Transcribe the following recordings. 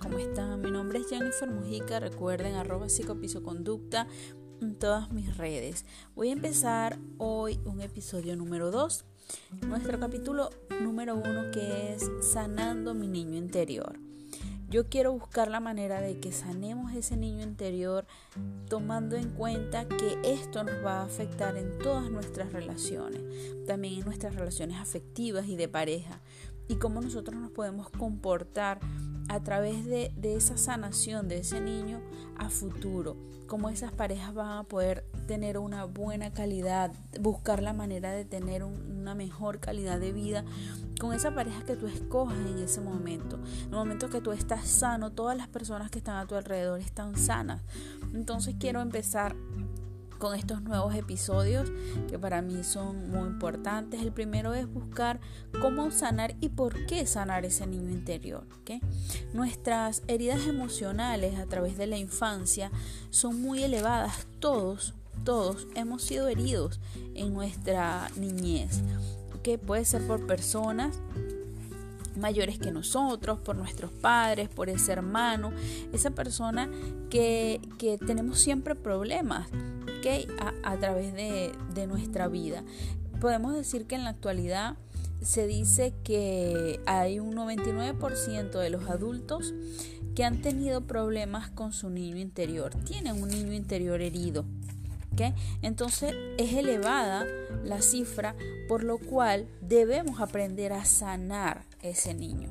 ¿cómo están? Mi nombre es Jennifer Mujica, recuerden arroba psicopisoconducta en todas mis redes. Voy a empezar hoy un episodio número 2, nuestro capítulo número 1 que es Sanando mi niño interior. Yo quiero buscar la manera de que sanemos ese niño interior tomando en cuenta que esto nos va a afectar en todas nuestras relaciones, también en nuestras relaciones afectivas y de pareja, y cómo nosotros nos podemos comportar a través de, esa sanación de ese niño a futuro, cómo esas parejas van a poder tener una buena calidad, buscar la manera de tener una mejor calidad de vida con esa pareja que tú escoges en ese momento. En el momento que tú estás sano, todas las personas que están a tu alrededor están sanas. Entonces quiero empezar con estos nuevos episodios que para mí son muy importantes. El primero es buscar cómo sanar y por qué sanar ese niño interior. Nuestras heridas emocionales a través de la infancia son muy elevadas. Todos, todos hemos sido heridos en nuestra niñez. Puede ser por personas mayores que nosotros, por nuestros padres, por ese hermano, esa persona que, que tenemos siempre problemas a, través de, nuestra vida. Podemos decir que en la actualidad se dice que hay un 99% de los adultos que han tenido problemas con su niño interior, tienen un niño interior herido. Entonces es elevada la cifra, por lo cual debemos aprender a sanar ese niño.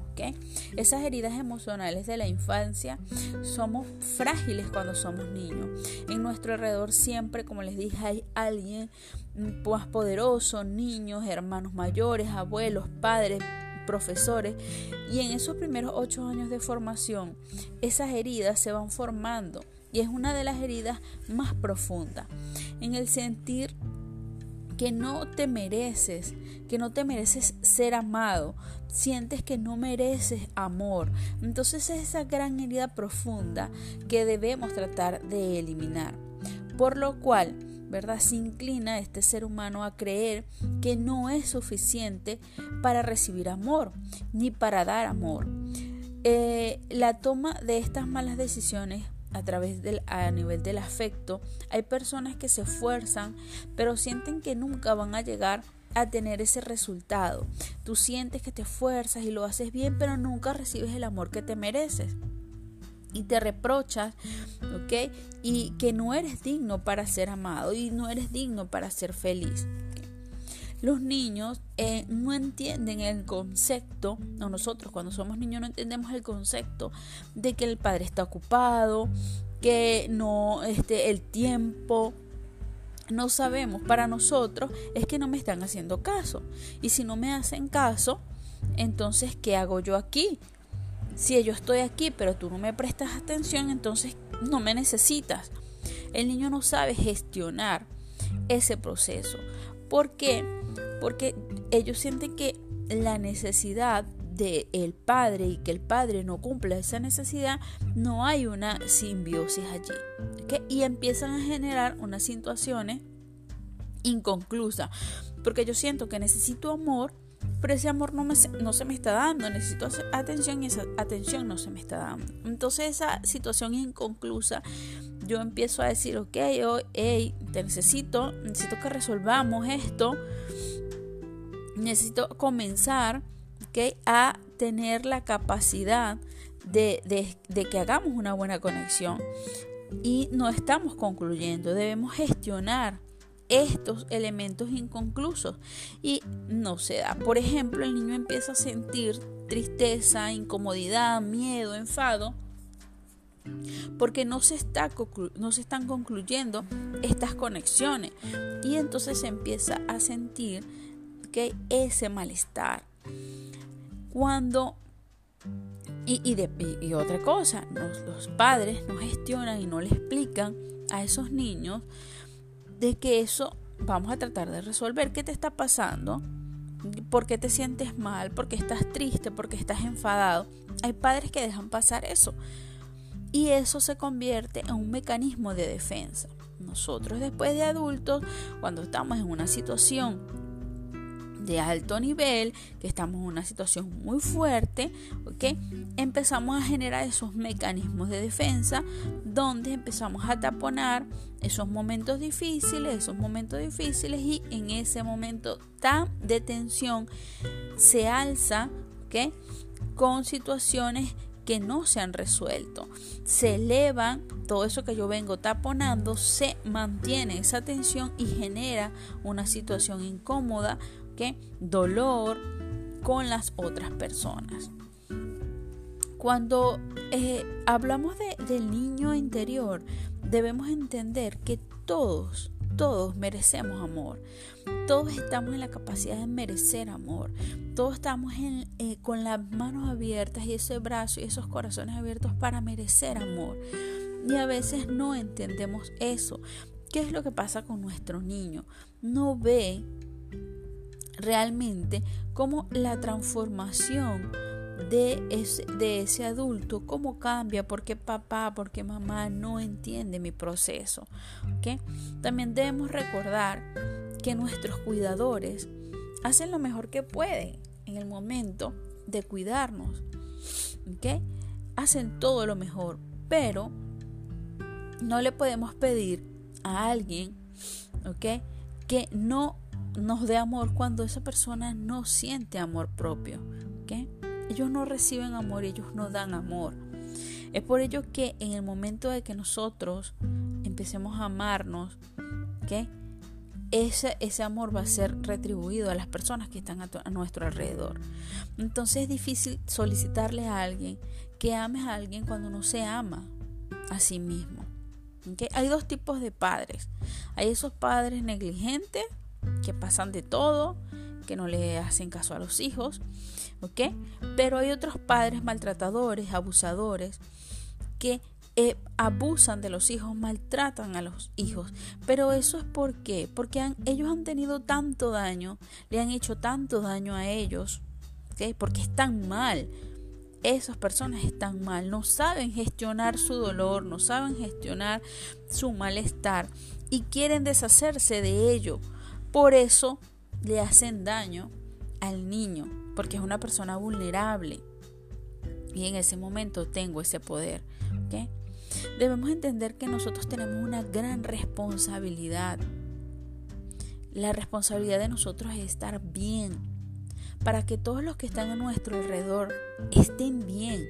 Esas heridas emocionales de la infancia somos frágiles cuando somos niños. En nuestro alrededor siempre, como les dije, hay alguien más poderoso, niños, hermanos mayores, abuelos, padres, profesores y en esos primeros ocho años de formación esas heridas se van formando y es una de las heridas más profundas. En el sentir que no te mereces, que no te mereces ser amado, sientes que no mereces amor. Entonces es esa gran herida profunda que debemos tratar de eliminar. Por lo cual, ¿verdad? Se inclina este ser humano a creer que no es suficiente para recibir amor, ni para dar amor. Eh, la toma de estas malas decisiones a través del a nivel del afecto, hay personas que se esfuerzan, pero sienten que nunca van a llegar a tener ese resultado. Tú sientes que te esfuerzas y lo haces bien, pero nunca recibes el amor que te mereces. Y te reprochas, ¿ok? Y que no eres digno para ser amado y no eres digno para ser feliz. Los niños eh, no entienden el concepto, o nosotros cuando somos niños no entendemos el concepto de que el padre está ocupado, que no, este, el tiempo, no sabemos. Para nosotros es que no me están haciendo caso. Y si no me hacen caso, entonces, ¿qué hago yo aquí? Si yo estoy aquí, pero tú no me prestas atención, entonces no me necesitas. El niño no sabe gestionar ese proceso. ¿Por qué? Porque ellos sienten que la necesidad del el padre y que el padre no cumpla esa necesidad, no hay una simbiosis allí. Y empiezan a generar unas situaciones inconclusas. Porque yo siento que necesito amor, pero ese amor no, me, no se me está dando. Necesito atención y esa atención no se me está dando. Entonces esa situación inconclusa yo empiezo a decir, ok, oh, hey, te necesito, necesito que resolvamos esto, necesito comenzar okay, a tener la capacidad de, de, que hagamos una buena conexión. Y no estamos concluyendo, debemos gestionar estos elementos inconclusos y no se da. Por ejemplo, el niño empieza a sentir tristeza, incomodidad, miedo, enfado porque no se, está no se están concluyendo estas conexiones y entonces se empieza a sentir ese malestar. Cuando y, y, otra cosa los padres no gestionan y no le explican a esos niños de que eso vamos a tratar de resolver. Qué te está pasando por qué te sientes mal, por qué estás triste, por qué estás enfadado. Hay padres que dejan pasar eso. Y eso se convierte en un mecanismo de defensa. Nosotros después de adultos, cuando estamos en una situación de alto nivel, que estamos en una situación muy fuerte, ¿ok? Empezamos a generar esos mecanismos de defensa donde empezamos a taponar esos momentos difíciles, esos momentos difíciles y en ese momento tan de tensión se alza, ¿ok? Con situaciones que no se han resuelto. Se elevan, todo eso que yo vengo taponando, se mantiene esa tensión y genera una situación incómoda, dolor con las otras personas. Cuando eh, hablamos del niño interior, debemos entender que todos, todos merecemos amor. Todos estamos en la capacidad de merecer amor. Todos estamos eh, con las manos abiertas y ese brazo y esos corazones abiertos para merecer amor. Y a veces no entendemos eso. ¿Qué es lo que pasa con nuestro niño? No ve realmente cómo la transformación de ese, de ese adulto, cómo cambia, porque papá, porque mamá no entiende mi proceso. También debemos recordar que nuestros cuidadores hacen lo mejor que pueden en el momento de cuidarnos. Hacen todo lo mejor, pero no le podemos pedir a alguien que no nos dé amor cuando esa persona no siente amor propio. Ellos no reciben amor, ellos no dan amor. Es por ello que en el momento de que nosotros empecemos a amarnos, ese, ese amor va a ser retribuido a las personas que están a, nuestro alrededor. Entonces es difícil solicitarle a alguien que ames a alguien cuando no se ama a sí mismo. Hay dos tipos de padres. Hay esos padres negligentes que pasan de todo, que no le hacen caso a los hijos, ¿ok? Pero hay otros padres maltratadores, abusadores, que eh, abusan de los hijos, maltratan a los hijos. Pero eso es por qué? Porque ellos han tenido tanto daño, le han hecho tanto daño a ellos, ¿ok? Porque están mal. Esas personas están mal, no saben gestionar su dolor, no saben gestionar su malestar y quieren deshacerse de ello. Por eso le hacen daño al niño, porque es una persona vulnerable. Y en ese momento tengo ese poder. Debemos entender que nosotros tenemos una gran responsabilidad. La responsabilidad de nosotros es estar bien, para que todos los que están a nuestro alrededor estén bien.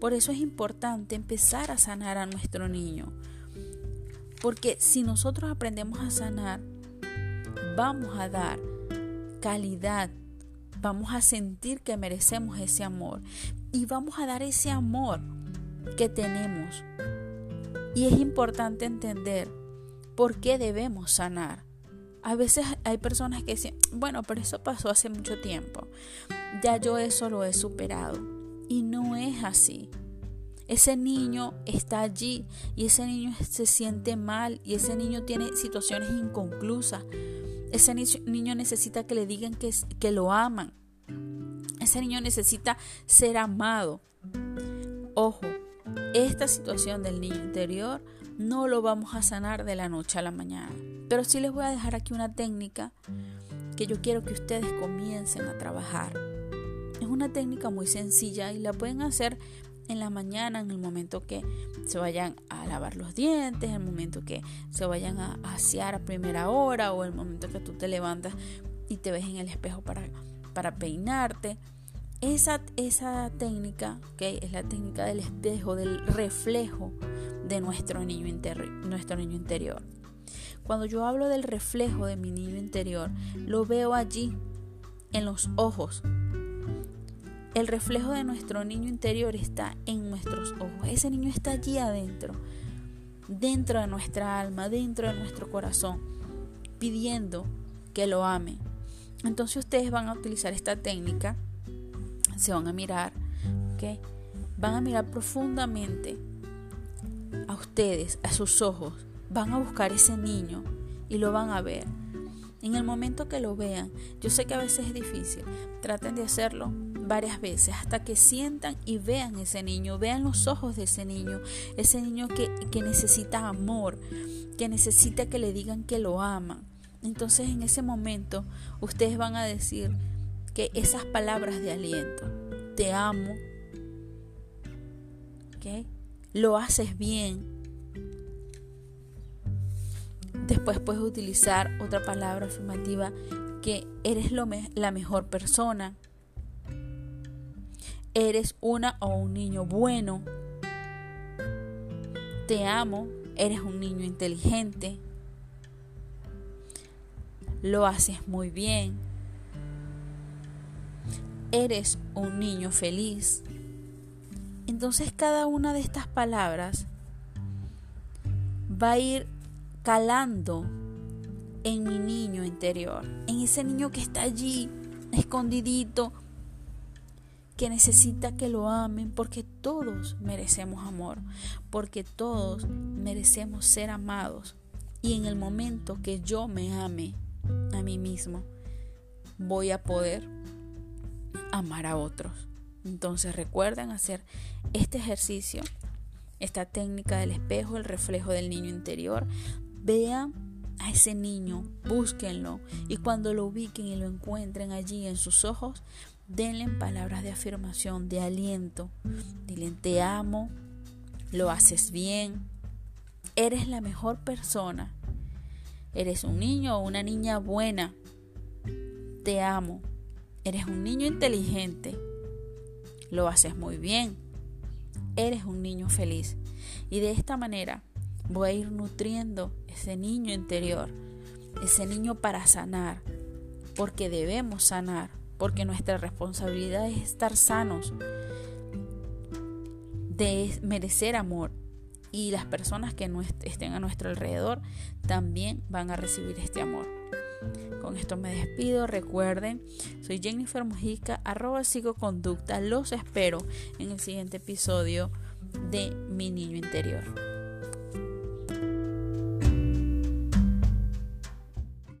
Por eso es importante empezar a sanar a nuestro niño. Porque si nosotros aprendemos a sanar, vamos a dar calidad, vamos a sentir que merecemos ese amor y vamos a dar ese amor que tenemos. Y es importante entender por qué debemos sanar. A veces hay personas que dicen, bueno, pero eso pasó hace mucho tiempo. Ya yo eso lo he superado. Y no es así. Ese niño está allí y ese niño se siente mal y ese niño tiene situaciones inconclusas. Ese niño necesita que le digan que, que lo aman. Ese niño necesita ser amado. Ojo, esta situación del niño interior no lo vamos a sanar de la noche a la mañana. Pero sí les voy a dejar aquí una técnica que yo quiero que ustedes comiencen a trabajar. Es una técnica muy sencilla y la pueden hacer en la mañana, en el momento que se vayan a lavar los dientes, en el momento que se vayan a asear a primera hora o el momento que tú te levantas y te ves en el espejo para, para peinarte. Esa, esa técnica ¿okay? es la técnica del espejo, del reflejo de nuestro niño, nuestro niño interior. Cuando yo hablo del reflejo de mi niño interior, lo veo allí, en los ojos, el reflejo de nuestro niño interior está en nuestros ojos. Ese niño está allí adentro, dentro de nuestra alma, dentro de nuestro corazón, pidiendo que lo ame. Entonces ustedes van a utilizar esta técnica, se van a mirar, ¿ok? Van a mirar profundamente a ustedes, a sus ojos, van a buscar ese niño y lo van a ver. En el momento que lo vean, yo sé que a veces es difícil, traten de hacerlo varias veces hasta que sientan y vean ese niño, vean los ojos de ese niño, ese niño que, necesita amor, que necesita que le digan que lo aman. Entonces en ese momento ustedes van a decir que esas palabras de aliento, te amo, lo haces bien. Después puedes utilizar otra palabra afirmativa que eres lo la mejor persona. Eres una o un niño bueno. Te amo, eres un niño inteligente. Lo haces muy bien. Eres un niño feliz. Entonces cada una de estas palabras va a ir calando en mi niño interior, en ese niño que está allí, escondidito, que necesita que lo amen, porque todos merecemos amor, porque todos merecemos ser amados. Y en el momento que yo me ame a mí mismo, voy a poder amar a otros. Entonces recuerden hacer este ejercicio, esta técnica del espejo, el reflejo del niño interior. Vean a ese niño, búsquenlo y cuando lo ubiquen y lo encuentren allí en sus ojos, denle palabras de afirmación, de aliento. Dile, te amo, lo haces bien, eres la mejor persona, eres un niño o una niña buena, te amo, eres un niño inteligente, lo haces muy bien. Eres un niño feliz. Y de esta manera voy a ir nutriendo ese niño interior, ese niño para sanar, porque debemos sanar, porque nuestra responsabilidad es estar sanos, de merecer amor. Y las personas que estén a nuestro alrededor también van a recibir este amor. Con esto me despido. Recuerden, soy Jennifer Mujica, arroba psicoconducta. Los espero en el siguiente episodio de Mi Niño Interior.